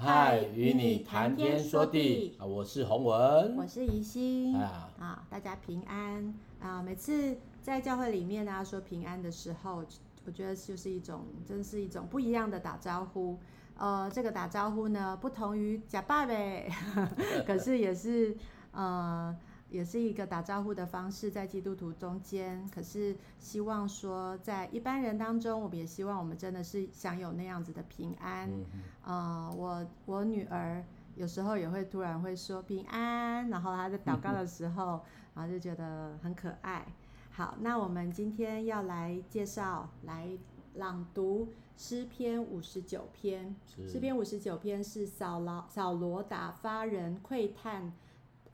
嗨，与你谈天说地啊！我是洪文，我是宜心啊啊！大家平安啊！每次在教会里面大家说平安的时候，我觉得就是一种，真是一种不一样的打招呼。呃，这个打招呼呢，不同于假爸呗，可是也是呃。也是一个打招呼的方式，在基督徒中间。可是希望说，在一般人当中，我们也希望我们真的是享有那样子的平安。嗯。呃，我我女儿有时候也会突然会说平安，然后她在祷告的时候，嗯。然后就觉得很可爱。好，那我们今天要来介绍、来朗读诗篇五十九篇。诗篇五十九篇是扫罗扫罗打发人窥探。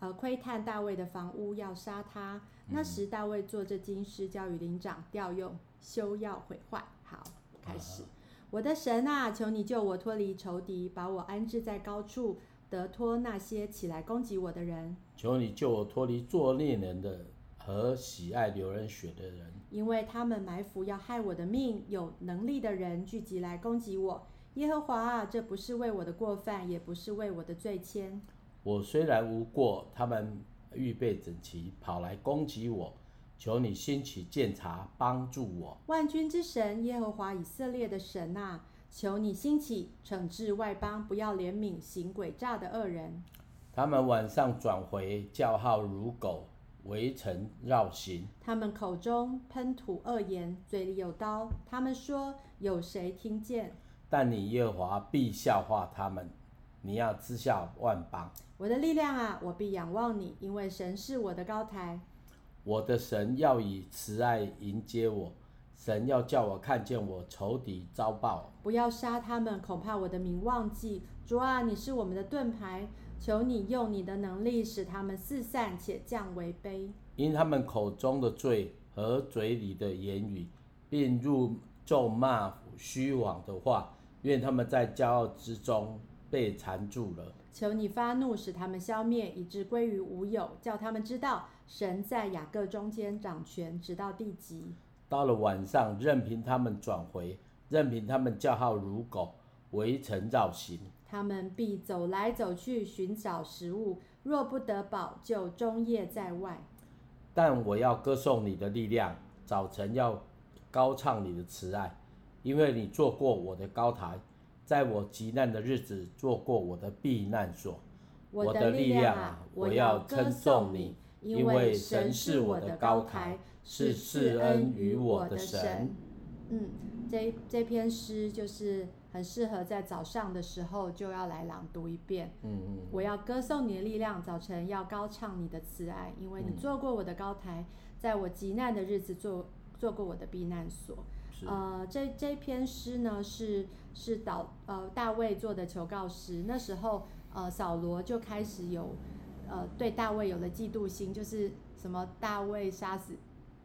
呃，窥探大卫的房屋，要杀他。那时大卫做这经师，交与灵长调用，休要毁坏。好，开始。啊、我的神啊，求你救我脱离仇敌，把我安置在高处，得脱那些起来攻击我的人。求你救我脱离作孽人的和喜爱流人血的人，因为他们埋伏要害我的命，有能力的人聚集来攻击我。耶和华啊，这不是为我的过犯，也不是为我的罪愆。我虽然无过，他们预备整齐，跑来攻击我。求你兴起鉴察，帮助我。万军之神耶和华以色列的神啊，求你兴起，惩治外邦，不要怜悯行诡诈的恶人。他们晚上转回，叫号如狗，围城绕行。他们口中喷吐恶言，嘴里有刀。他们说：有谁听见？但你耶和华必笑话他们。你要知晓万邦，我的力量啊，我必仰望你，因为神是我的高台。我的神要以慈爱迎接我，神要叫我看见我仇敌遭报。不要杀他们，恐怕我的名忘记。主啊，你是我们的盾牌，求你用你的能力使他们四散且降为卑。因他们口中的罪和嘴里的言语，并入咒骂虚妄的话，愿他们在骄傲之中。被缠住了，求你发怒，使他们消灭，以致归于无有，叫他们知道神在雅各中间掌权，直到地极。到了晚上，任凭他们转回，任凭他们叫号如狗，围城绕行。他们必走来走去，寻找食物，若不得饱，就终夜在外。但我要歌颂你的力量，早晨要高唱你的慈爱，因为你做过我的高台。在我极难的日子，做过我的避难所。我的力量啊，我要歌颂你，因为神是我的高台，是赐恩于我的神。嗯，这这篇诗就是很适合在早上的时候就要来朗读一遍。嗯嗯，我要歌颂你的力量，早晨要高唱你的慈爱，因为你做过我的高台，在我极难的日子做做过我的避难所。是呃，这这篇诗呢是是导呃大卫做的求告诗。那时候呃扫罗就开始有呃对大卫有了嫉妒心，就是什么大卫杀死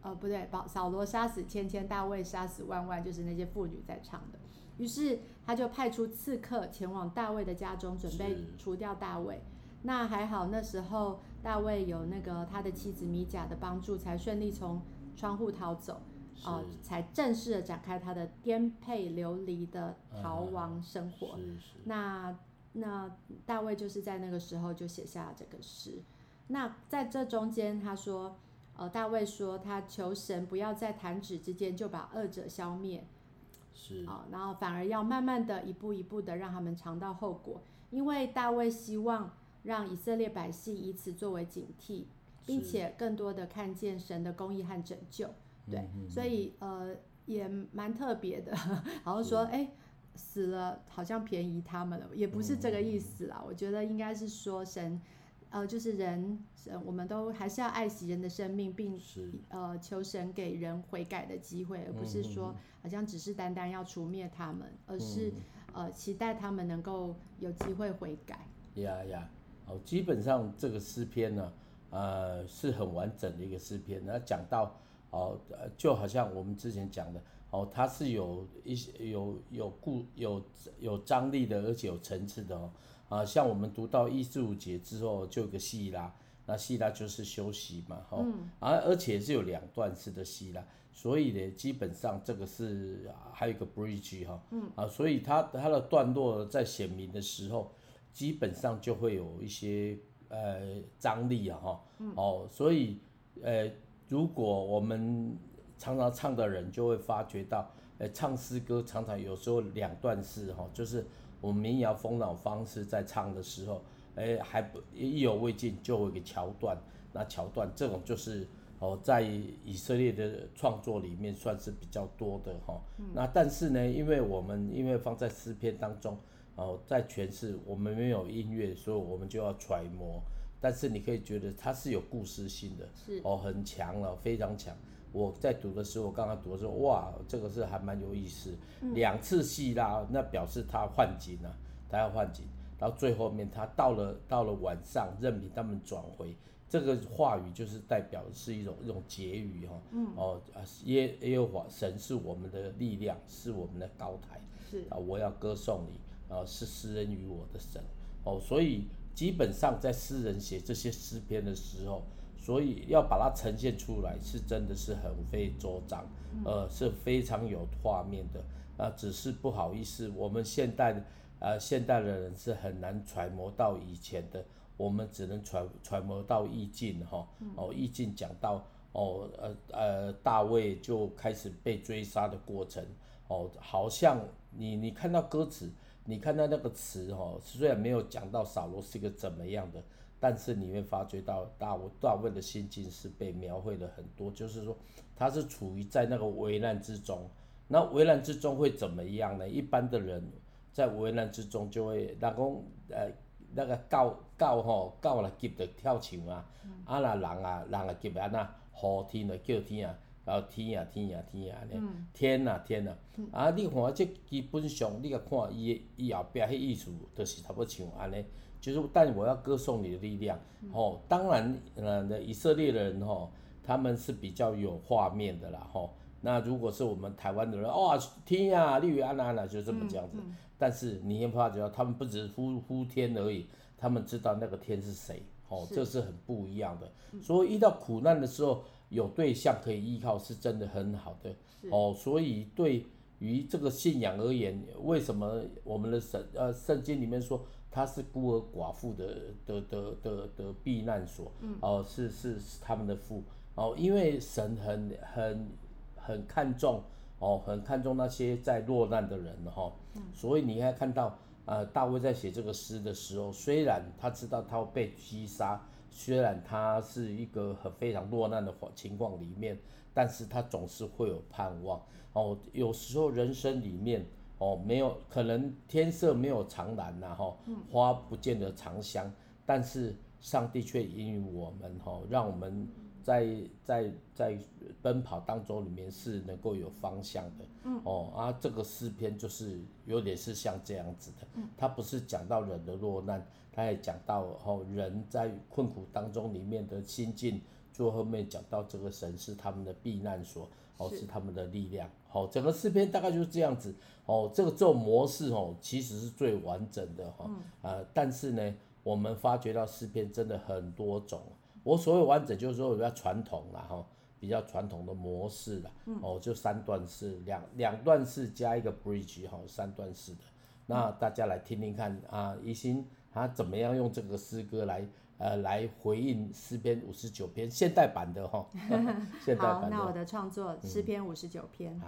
呃不对，扫扫罗杀死千千，大卫杀死万万，就是那些妇女在唱的。于是他就派出刺客前往大卫的家中，准备除掉大卫。那还好，那时候大卫有那个他的妻子米甲的帮助，才顺利从窗户逃走。哦，才正式的展开他的颠沛流离的逃亡生活。嗯、是是那那大卫就是在那个时候就写下了这个诗。那在这中间，他说，呃，大卫说他求神不要在弹指之间就把恶者消灭，是啊、呃，然后反而要慢慢的一步一步的让他们尝到后果，因为大卫希望让以色列百姓以此作为警惕，并且更多的看见神的公义和拯救。对，所以呃也蛮特别的，好像说哎死了好像便宜他们了，也不是这个意思啦。我觉得应该是说神呃就是人神，我们都还是要爱惜人的生命，并呃求神给人悔改的机会，而不是说好像只是单单要除灭他们，而是呃期待他们能够有机会悔改。呀呀，哦，基本上这个诗篇呢，呃是很完整的一个诗篇，那讲到。哦，就好像我们之前讲的，哦，它是有一些有有故有有张力的，而且有层次的哦。啊，像我们读到一至五节之后，就有个西拉，那西拉就是休息嘛，哈、哦。嗯、啊，而且是有两段式的西拉，所以呢，基本上这个是还有一个 bridge 哈，嗯。啊，所以它它的段落在显明的时候，基本上就会有一些呃张力啊哈，哦，所以呃，如果我们常常唱的人就会发觉到，呃，唱诗歌常常有时候两段式哈，就是我们民谣风那种方式在唱的时候，哎，还不意犹未尽就有一个桥段，那桥段这种就是。哦，在以色列的创作里面算是比较多的哈。那但是呢，因为我们因为放在诗篇当中，哦，在诠释我们没有音乐，所以我们就要揣摩。但是你可以觉得它是有故事性的，是哦，很强了，非常强。我在读的时候，我刚刚读的时候，哇，这个是还蛮有意思。两次希腊，那表示他换景了，他要换景。到最后面，他到了到了晚上，任凭他们转回。这个话语就是代表的是一种一种结语哈，哦啊耶耶和华神是我们的力量，是我们的高台，是啊，我要歌颂你，啊是施恩于我的神，哦，所以基本上在诗人写这些诗篇的时候，所以要把它呈现出来，是真的是很费周章，呃是非常有画面的，啊只是不好意思，我们现代的呃现代的人是很难揣摩到以前的。我们只能揣揣摩到意境哈，哦，意境讲到哦，呃呃，大卫就开始被追杀的过程，哦，好像你你看到歌词，你看到那个词哈，虽然没有讲到扫罗是个怎么样的，但是你会发觉到大卫大卫的心境是被描绘了很多，就是说他是处于在那个危难之中，那危难之中会怎么样呢？一般的人在危难之中就会，老公呃。那个狗狗吼，狗来急着跳墙啊！啊那人啊，人啊急安那呼天啊，叫天啊，然后天啊天啊天啊呢，天啊天啊！啊，你看这基本上，你甲看伊伊后壁迄意思，就是差不多像安尼，就是但我要歌颂你的力量。吼，当然，呃，以色列人吼，他们是比较有画面的啦，吼。那如果是我们台湾的人，哇，天啊，绿安安啊，就这么这样子。但是你会发觉到，他们不只是呼呼天而已，他们知道那个天是谁，哦，是这是很不一样的。所以遇到苦难的时候，有对象可以依靠，是真的很好的。哦，所以对于这个信仰而言，为什么我们的神呃圣经里面说他是孤儿寡妇的的的的的避难所？嗯，哦，是是是他们的父哦，因为神很很很看重。哦，很看重那些在落难的人哈，所以你还看到，呃，大卫在写这个诗的时候，虽然他知道他会被击杀，虽然它是一个很非常落难的情况里面，但是他总是会有盼望。哦，有时候人生里面，哦，没有可能天色没有常蓝呐，哈，花不见得常香，但是上帝却引领我们，哈，让我们。在在在奔跑当中，里面是能够有方向的，嗯，哦啊，这个诗篇就是有点是像这样子的，嗯，它不是讲到人的落难，它也讲到哦人在困苦当中里面的心境，最后面讲到这个神是他们的避难所，哦是，他们的力量，哦，整个诗篇大概就是这样子，哦，这个这种模式哦其实是最完整的哈，嗯，呃，但是呢，我们发觉到诗篇真的很多种。我所谓完整，就是说比较传统啦，哈，比较传统的模式啦，哦，就三段式，两两段式加一个 bridge，哈，三段式的。那大家来听听看啊，怡欣他怎么样用这个诗歌来呃来回应诗篇五十九篇现代版的哈，现代版的。好，那我的创作诗篇五十九篇。嗯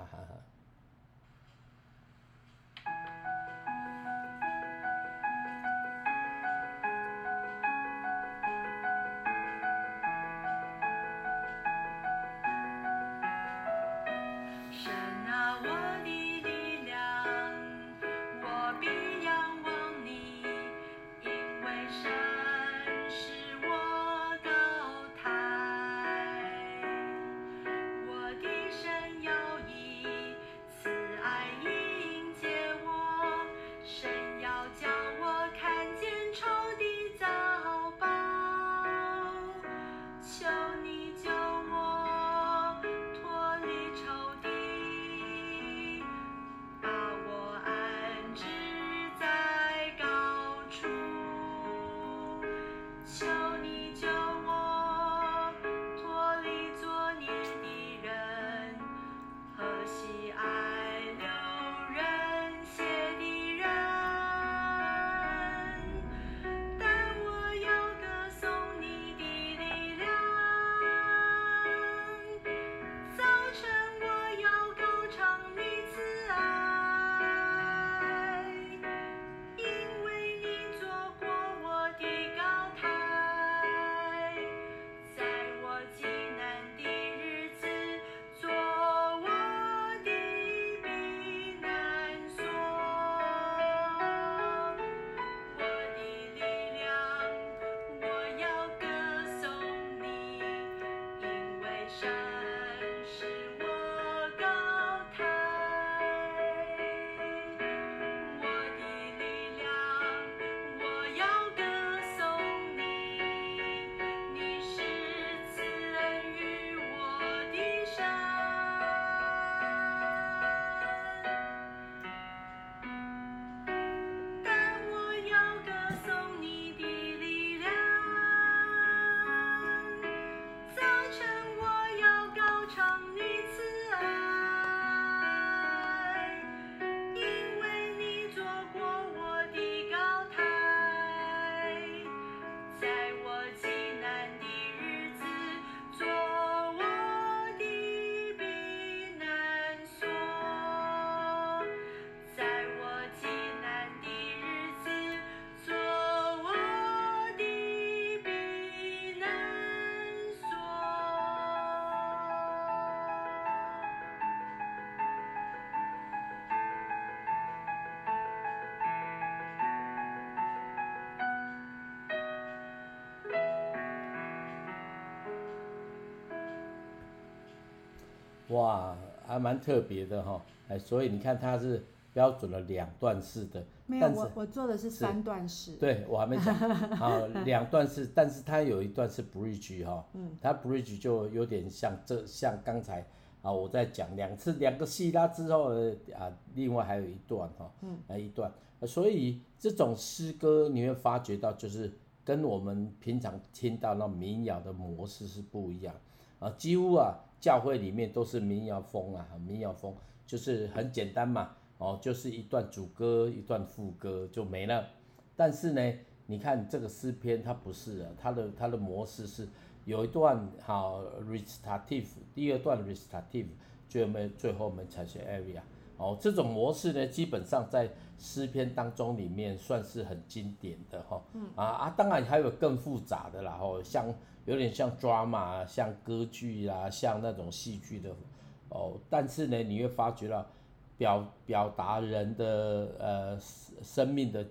哇，还蛮特别的哈，哎，所以你看它是标准的两段式的，没有，我我做的是三段式，对我还没讲，好，两段式，但是它有一段是 bridge 哈，嗯，它 bridge 就有点像这像刚才啊我在讲两次两个希拉之后啊，另外还有一段哈，嗯，啊一段，所以这种诗歌你会发觉到就是跟我们平常听到那民谣的模式是不一样。啊，几乎啊。教会里面都是民谣风啊，民谣风就是很简单嘛，哦，就是一段主歌，一段副歌就没了。但是呢，你看这个诗篇它不是啊，它的它的模式是有一段好 restatived，第二段 restatived，最后面最后面才是 area。哦，这种模式呢，基本上在诗篇当中里面算是很经典的哈。嗯啊啊，当然还有更复杂的啦，哦，像。有点像 drama，像歌剧啊，像那种戏剧的哦。但是呢，你会发觉到表表达人的呃生命的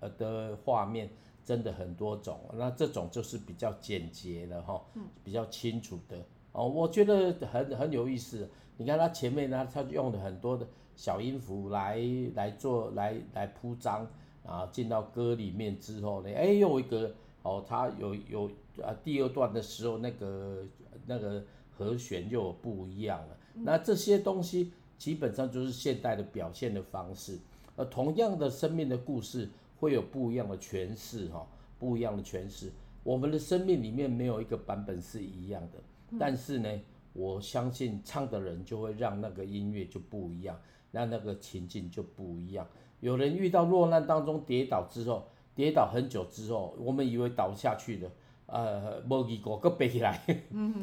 呃的画面真的很多种。那这种就是比较简洁的哈，比较清楚的哦。我觉得很很有意思。你看他前面呢，他用了很多的小音符来来做来来铺张啊，进到歌里面之后呢，哎，又一个哦，它有有。啊，第二段的时候，那个那个和弦就有不一样了。那这些东西基本上就是现代的表现的方式。而同样的生命的故事会有不一样的诠释，哈，不一样的诠释。我们的生命里面没有一个版本是一样的，但是呢，我相信唱的人就会让那个音乐就不一样，让那个情境就不一样。有人遇到落难当中跌倒之后，跌倒很久之后，我们以为倒下去了。呃，无记过，搁背起来，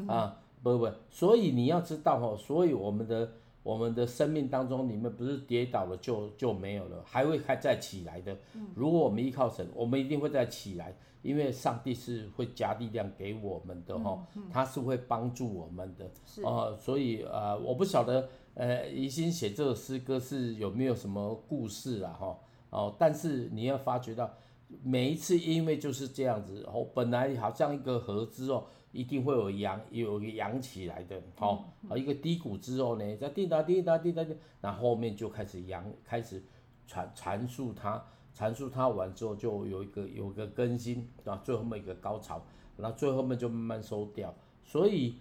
啊，不不，所以你要知道哦，所以我们的我们的生命当中，你们不是跌倒了就就没有了，还会还再起来的。如果我们依靠神，我们一定会再起来，因为上帝是会加力量给我们的哦，他是会帮助我们的。哦、呃，所以呃，我不晓得呃，怡心写这首诗歌是有没有什么故事啊哈，哦，但是你要发觉到。每一次因为就是这样子，哦，本来好像一个合之哦，一定会有扬，有一个扬起来的，好，一个低谷之后呢，再滴答滴答滴答滴，那后面就开始扬，开始阐阐述它，阐述它完之后就有一个有一个更新，啊，最后面一个高潮，然后最后面就慢慢收掉。所以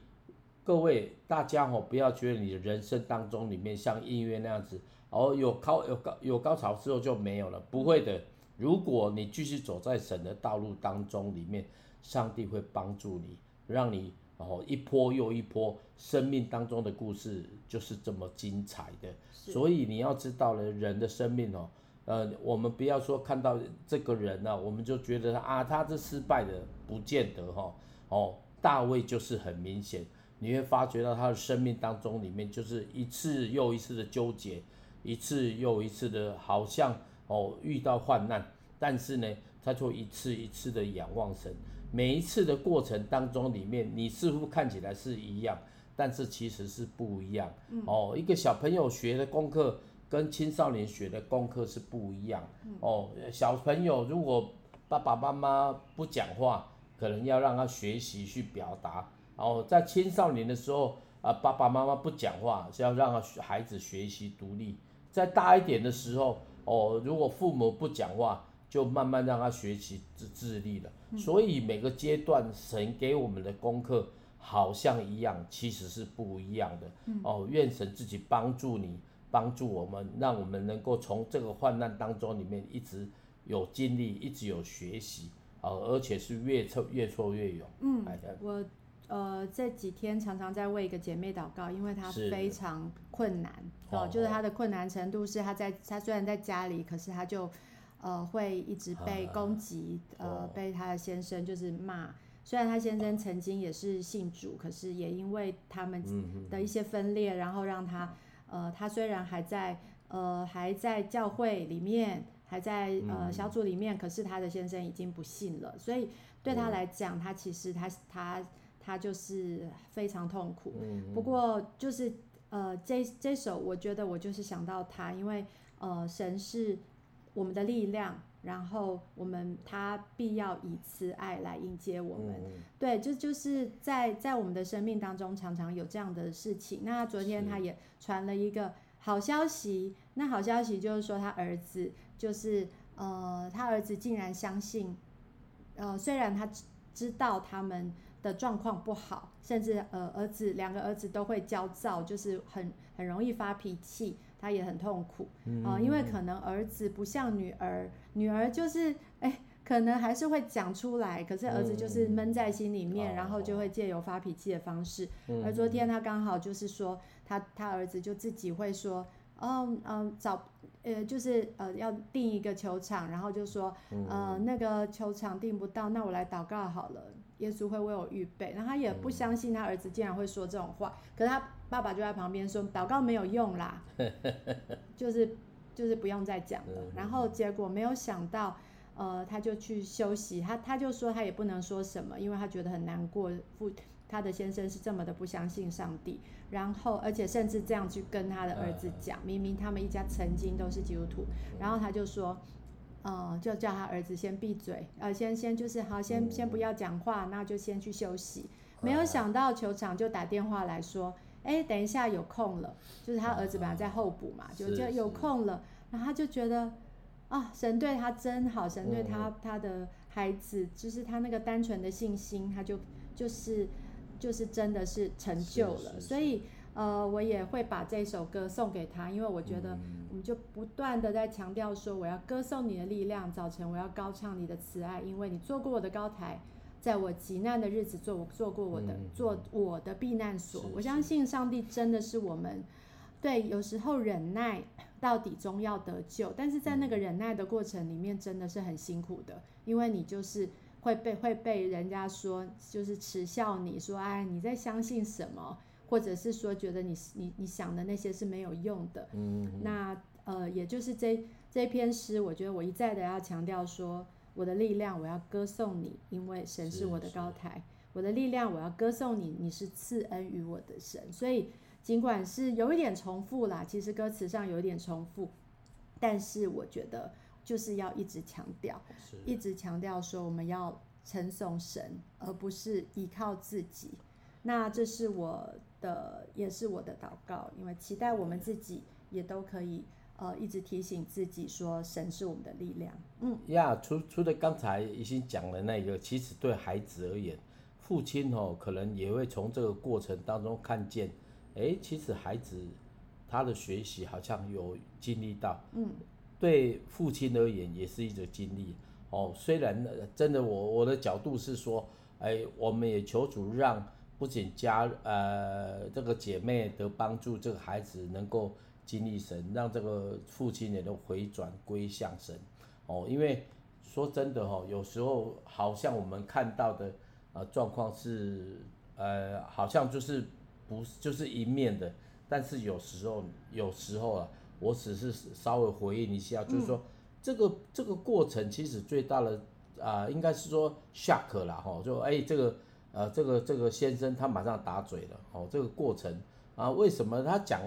各位大家哦，不要觉得你的人生当中里面像音乐那样子，哦，有高有高有高潮之后就没有了，不会的。如果你继续走在神的道路当中里面，上帝会帮助你，让你哦一波又一波，生命当中的故事就是这么精彩的。所以你要知道了，人的生命哦，呃，我们不要说看到这个人呢，我们就觉得啊，他是失败的，不见得哈。哦，大卫就是很明显，你会发觉到他的生命当中里面就是一次又一次的纠结，一次又一次的，好像。哦，遇到患难，但是呢，他就一次一次的仰望神。每一次的过程当中，里面你似乎看起来是一样，但是其实是不一样。嗯、哦，一个小朋友学的功课跟青少年学的功课是不一样。嗯、哦，小朋友如果爸爸妈妈不讲话，可能要让他学习去表达。哦，在青少年的时候啊，爸爸妈妈不讲话，是要让他孩子学习独立。在大一点的时候。哦，如果父母不讲话，就慢慢让他学习自自立了。嗯、所以每个阶段神给我们的功课好像一样，其实是不一样的。嗯、哦，愿神自己帮助你，帮助我们，让我们能够从这个患难当中里面一直有经历，一直有学习，哦，而且是越挫越挫越勇。嗯，我。呃，这几天常常在为一个姐妹祷告，因为她非常困难哦，哦，就是她的困难程度是她在她虽然在家里，可是她就呃会一直被攻击，啊、呃，被她的先生就是骂。虽然她先生曾经也是信主，可是也因为他们的一些分裂，然后让她呃，她虽然还在呃还在教会里面，还在呃小组里面，可是她的先生已经不信了，所以对她来讲，她其实她她。他就是非常痛苦，不过就是呃，这这首我觉得我就是想到他，因为呃，神是我们的力量，然后我们他必要以慈爱来迎接我们。嗯、对，就就是在在我们的生命当中常常有这样的事情。那昨天他也传了一个好消息，那好消息就是说他儿子就是呃，他儿子竟然相信，呃，虽然他知道他们的状况不好，甚至呃儿子两个儿子都会焦躁，就是很很容易发脾气。他也很痛苦啊、因为可能儿子不像女儿，女儿就是哎，可能还是会讲出来，可是儿子就是闷在心里面，嗯、然后就会借由发脾气的方式。嗯、而昨天他刚好就是说，他他儿子就自己会说，嗯嗯，找呃就是呃要订一个球场，然后就说，呃那个球场订不到，那我来祷告好了。耶稣会为我预备，然后他也不相信他儿子竟然会说这种话，可是他爸爸就在旁边说祷告没有用啦，就是就是不用再讲了。然后结果没有想到，呃，他就去休息，他他就说他也不能说什么，因为他觉得很难过，父他的先生是这么的不相信上帝，然后而且甚至这样去跟他的儿子讲，明明他们一家曾经都是基督徒，然后他就说。呃，就叫他儿子先闭嘴，呃，先先就是好，先先不要讲话，那就先去休息。没有想到球场就打电话来说，哎，等一下有空了，就是他儿子本来在候补嘛，就就有空了，然后他就觉得啊，神对他真好，神对他他的孩子，就是他那个单纯的信心，他就就是就是真的是成就了，所以。呃，我也会把这首歌送给他，因为我觉得我们就不断的在强调说，我要歌颂你的力量，早晨我要高唱你的慈爱，因为你做过我的高台，在我极难的日子做做过我的做我的避难所。我相信上帝真的是我们，对，有时候忍耐到底终要得救，但是在那个忍耐的过程里面真的是很辛苦的，因为你就是会被会被人家说就是耻笑你说，哎，你在相信什么？或者是说，觉得你你你想的那些是没有用的，嗯，那呃，也就是这这篇诗，我觉得我一再的要强调说，我的力量，我要歌颂你，因为神是我的高台，我的力量，我要歌颂你，你是赐恩于我的神。所以尽管是有一点重复啦，其实歌词上有一点重复，但是我觉得就是要一直强调，一直强调说我们要称颂神，而不是依靠自己。那这是我的，也是我的祷告，因为期待我们自己也都可以，呃，一直提醒自己说，神是我们的力量。嗯，呀，除除了刚才已经讲的那个，其实对孩子而言，父亲哦，可能也会从这个过程当中看见，哎，其实孩子他的学习好像有经历到，嗯，对父亲而言也是一种经历哦。虽然真的我我的角度是说，哎，我们也求主让。不仅家呃这个姐妹得帮助，这个孩子能够经历神，让这个父亲也都回转归向神哦。因为说真的哈、哦，有时候好像我们看到的呃状况是呃好像就是不就是一面的，但是有时候有时候啊，我只是稍微回应一下，嗯、就是说这个这个过程其实最大的啊、呃、应该是说 shock 啦哈，就哎这个。呃，这个这个先生他马上打嘴了，哦，这个过程啊，为什么他讲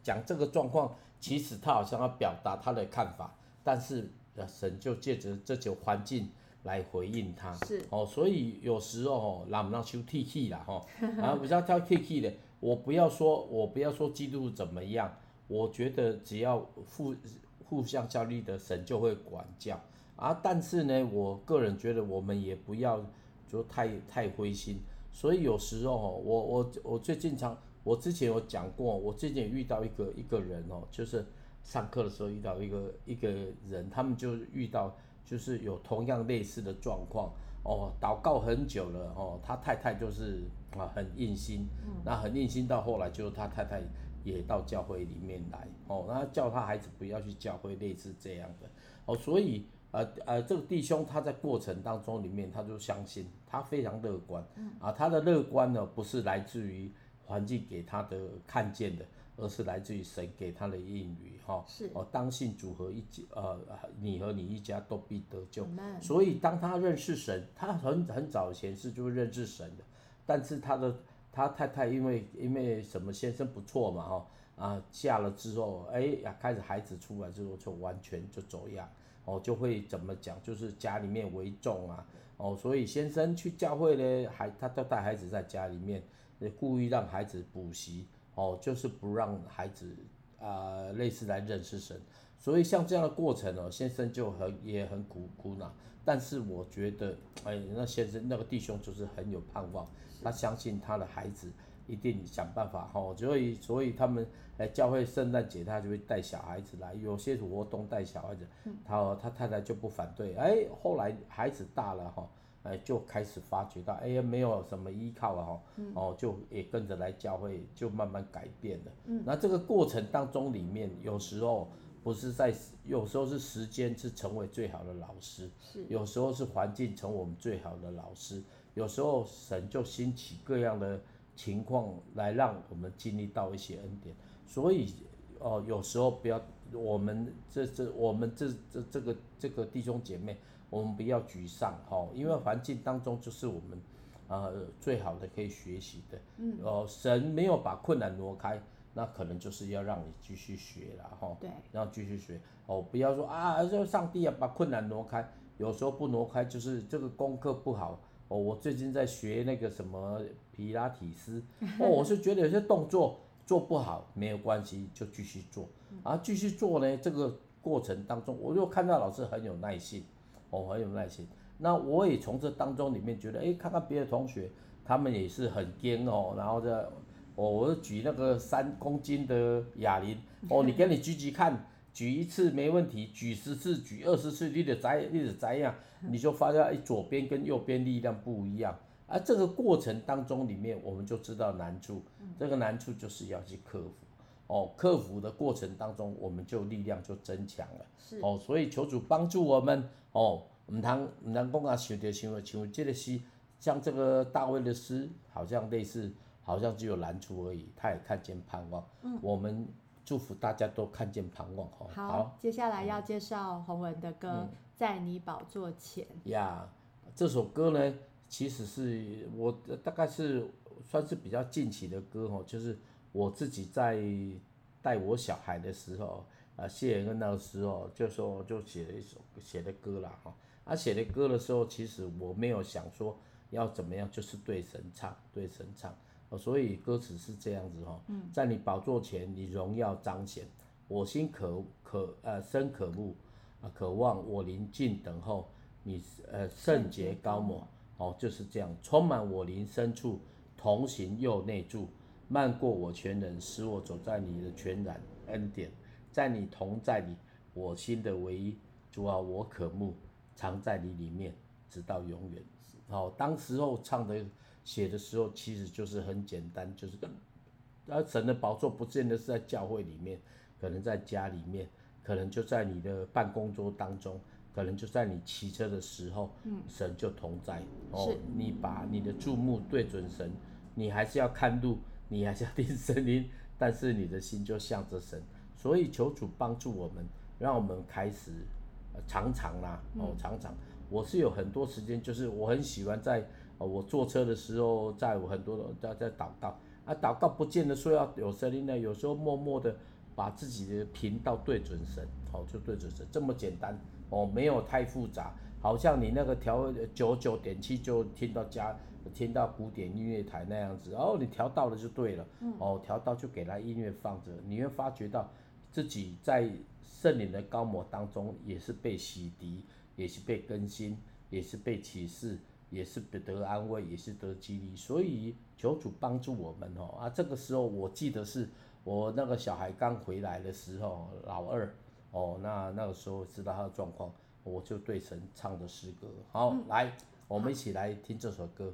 讲这个状况？其实他好像要表达他的看法，但是神就借着这种环境来回应他，是哦，所以有时候哦，让不让修 T T 啦，哈，啊，不要挑 T T 的，我不要说，我不要说基督怎么样，我觉得只要互互相效力的神就会管教啊，但是呢，我个人觉得我们也不要。就太太灰心，所以有时候哦我我我最近常，我之前有讲过，我最近遇到一个一个人哦，就是上课的时候遇到一个一个人，他们就遇到就是有同样类似的状况。哦，祷告很久了哦，他太太就是啊很硬心，那很硬心到后来就是他太太也到教会里面来。哦，那叫他孩子不要去教会，类似这样的。哦，所以。呃呃，这个弟兄他在过程当中里面，他就相信，他非常乐观，嗯啊，他的乐观呢，不是来自于环境给他的看见的，而是来自于神给他的应许，哈，是哦，当信主和一家，呃，你和你一家都必得救。所以当他认识神，他很很早前是就认识神的，但是他的他太太因为因为什么先生不错嘛，哈，啊，嫁了之后，哎呀，开始孩子出来之后就完全就走样。哦，就会怎么讲，就是家里面为重啊，哦，所以先生去教会呢，还他都带孩子在家里面，故意让孩子补习，哦，就是不让孩子啊、类似来认识神，所以像这样的过程哦，先生就很也很苦苦恼，但是我觉得，哎，那先生那个弟兄就是很有盼望，他相信他的孩子。一定想办法哈，所以所以他们来教会圣诞节，他就会带小孩子来，有些活动带小孩子，他他太太就不反对，哎，后来孩子大了哈，哎，就开始发觉到，哎呀，没有什么依靠了哈，哦，就也跟着来教会，就慢慢改变了。那这个过程当中里面，有时候不是在，有时候是时间是成为最好的老师，有时候是环境成为我们最好的老师，有时候神就兴起各样的。情况来让我们经历到一些恩典，所以哦，有时候不要我们这这我们这这这个这个弟兄姐妹，我们不要沮丧哈，因为环境当中就是我们呃最好的可以学习的，嗯。哦，神没有把困难挪开，那可能就是要让你继续学了哈，对，然后继续学。哦，不要说啊，这上帝啊把困难挪开，有时候不挪开就是这个功课不好。哦，我最近在学那个什么皮拉提斯，哦，我是觉得有些动作做不好没有关系，就继续做，啊，继续做呢，这个过程当中，我就看到老师很有耐心，哦，很有耐心，那我也从这当中里面觉得，哎，看看别的同学，他们也是很坚哦，然后这，哦，我就举那个三公斤的哑铃，哦，你给你举举看。举一次没问题，举十次、举二十次，你得摘，你得摘呀，你就发现哎，左边跟右边力量不一样。而这个过程当中里面，我们就知道难处，这个难处就是要去克服。哦，克服的过程当中，我们就力量就增强了。是哦，所以求主帮助我们。哦，唔通唔通讲啊，想着想着像这个诗，像这个大卫的诗，好像类似，好像只有难处而已。他也看见盼望。嗯，我们。祝福大家都看见盼望哦。好，好，接下来要介绍洪文的歌，嗯《在你宝座前》。呀，这首歌呢，其实是我大概是算是比较近期的歌哦，就是我自己在带我小孩的时候，啊，谢恩那个时候，就说就写了一首写的歌啦哈。啊，写的歌的时候，其实我没有想说要怎么样，就是对神唱，对神唱。所以歌词是这样子哈，在你宝座前，你荣耀彰显，我心可可呃深可慕啊，渴望我临近等候你呃圣洁高抹哦，就是这样，充满我灵深处，同行又内住，漫过我全人，使我走在你的全然恩典，在你同在里，我心的唯一，主啊，我渴慕藏在你里面，直到永远。好，当时候唱的。写的时候其实就是很简单，就是，而神的宝座不见得是在教会里面，可能在家里面，可能就在你的办公桌当中，可能就在你骑车的时候，嗯，神就同在。哦，你把你的注目对准神，你还是要看路，你还是要听 声音，但是你的心就向着神。所以求主帮助我们，让我们开始常常啦，哦，常常，我是有很多时间，就是我很喜欢在。哦，我坐车的时候，在我很多的在在祷告啊，祷告不见得说要有声音呢，有时候默默的把自己的频道对准神，好，就对准神，这么简单哦，没有太复杂，好像你那个调九九点七就听到家，听到古典音乐台那样子，哦，你调到了就对了，哦，调到就给他音乐放着，你会发觉到自己在圣灵的高摩当中也是被洗涤，也是被更新，也是被启示。也是得安慰，也是得激励，所以求主帮助我们哦啊！这个时候我记得是我那个小孩刚回来的时候，老二哦，那那个时候知道他的状况，我就对神唱的诗歌。好，嗯、来，我们一起来听这首歌。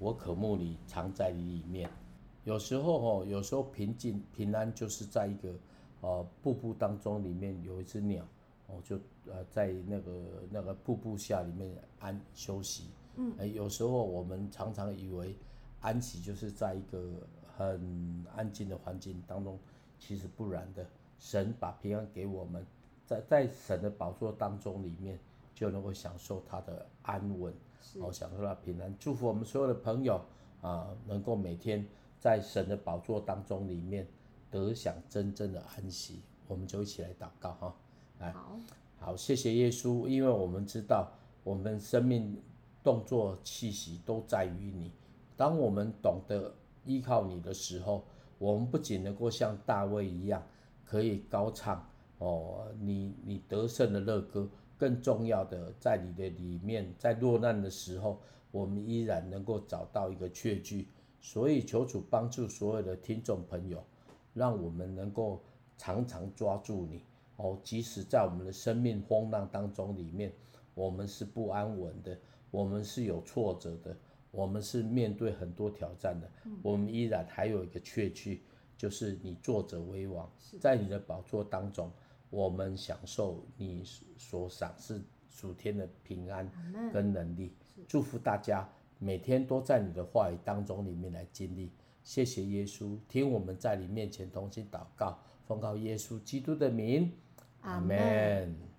我渴慕你常在你里面。有时候哦，有时候平静平安就是在一个呃瀑布当中，里面有一只鸟哦，就呃在那个那个瀑布下里面安休息。嗯，哎，有时候我们常常以为安息就是在一个很安静的环境当中，其实不然的。神把平安给我们，在在神的宝座当中里面，就能够享受他的安稳。我享受到平安，祝福我们所有的朋友啊，能够每天在神的宝座当中里面得享真正的安息。我们就一起来祷告哈，来，好，好，谢谢耶稣，因为我们知道我们生命动作气息都在于你。当我们懂得依靠你的时候，我们不仅能够像大卫一样可以高唱哦，你你得胜的乐歌。更重要的，在你的里面，在落难的时候，我们依然能够找到一个确据。所以求主帮助所有的听众朋友，让我们能够常常抓住你哦。即使在我们的生命风浪当中里面，我们是不安稳的，我们是有挫折的，我们是面对很多挑战的，我们依然还有一个确据，就是你坐者为王，在你的宝座当中。我们享受你所赏赐属天的平安跟能力，祝福大家每天都在你的话语当中里面来经历。谢谢耶稣，听我们在你面前同心祷告，奉告耶稣基督的名，阿门。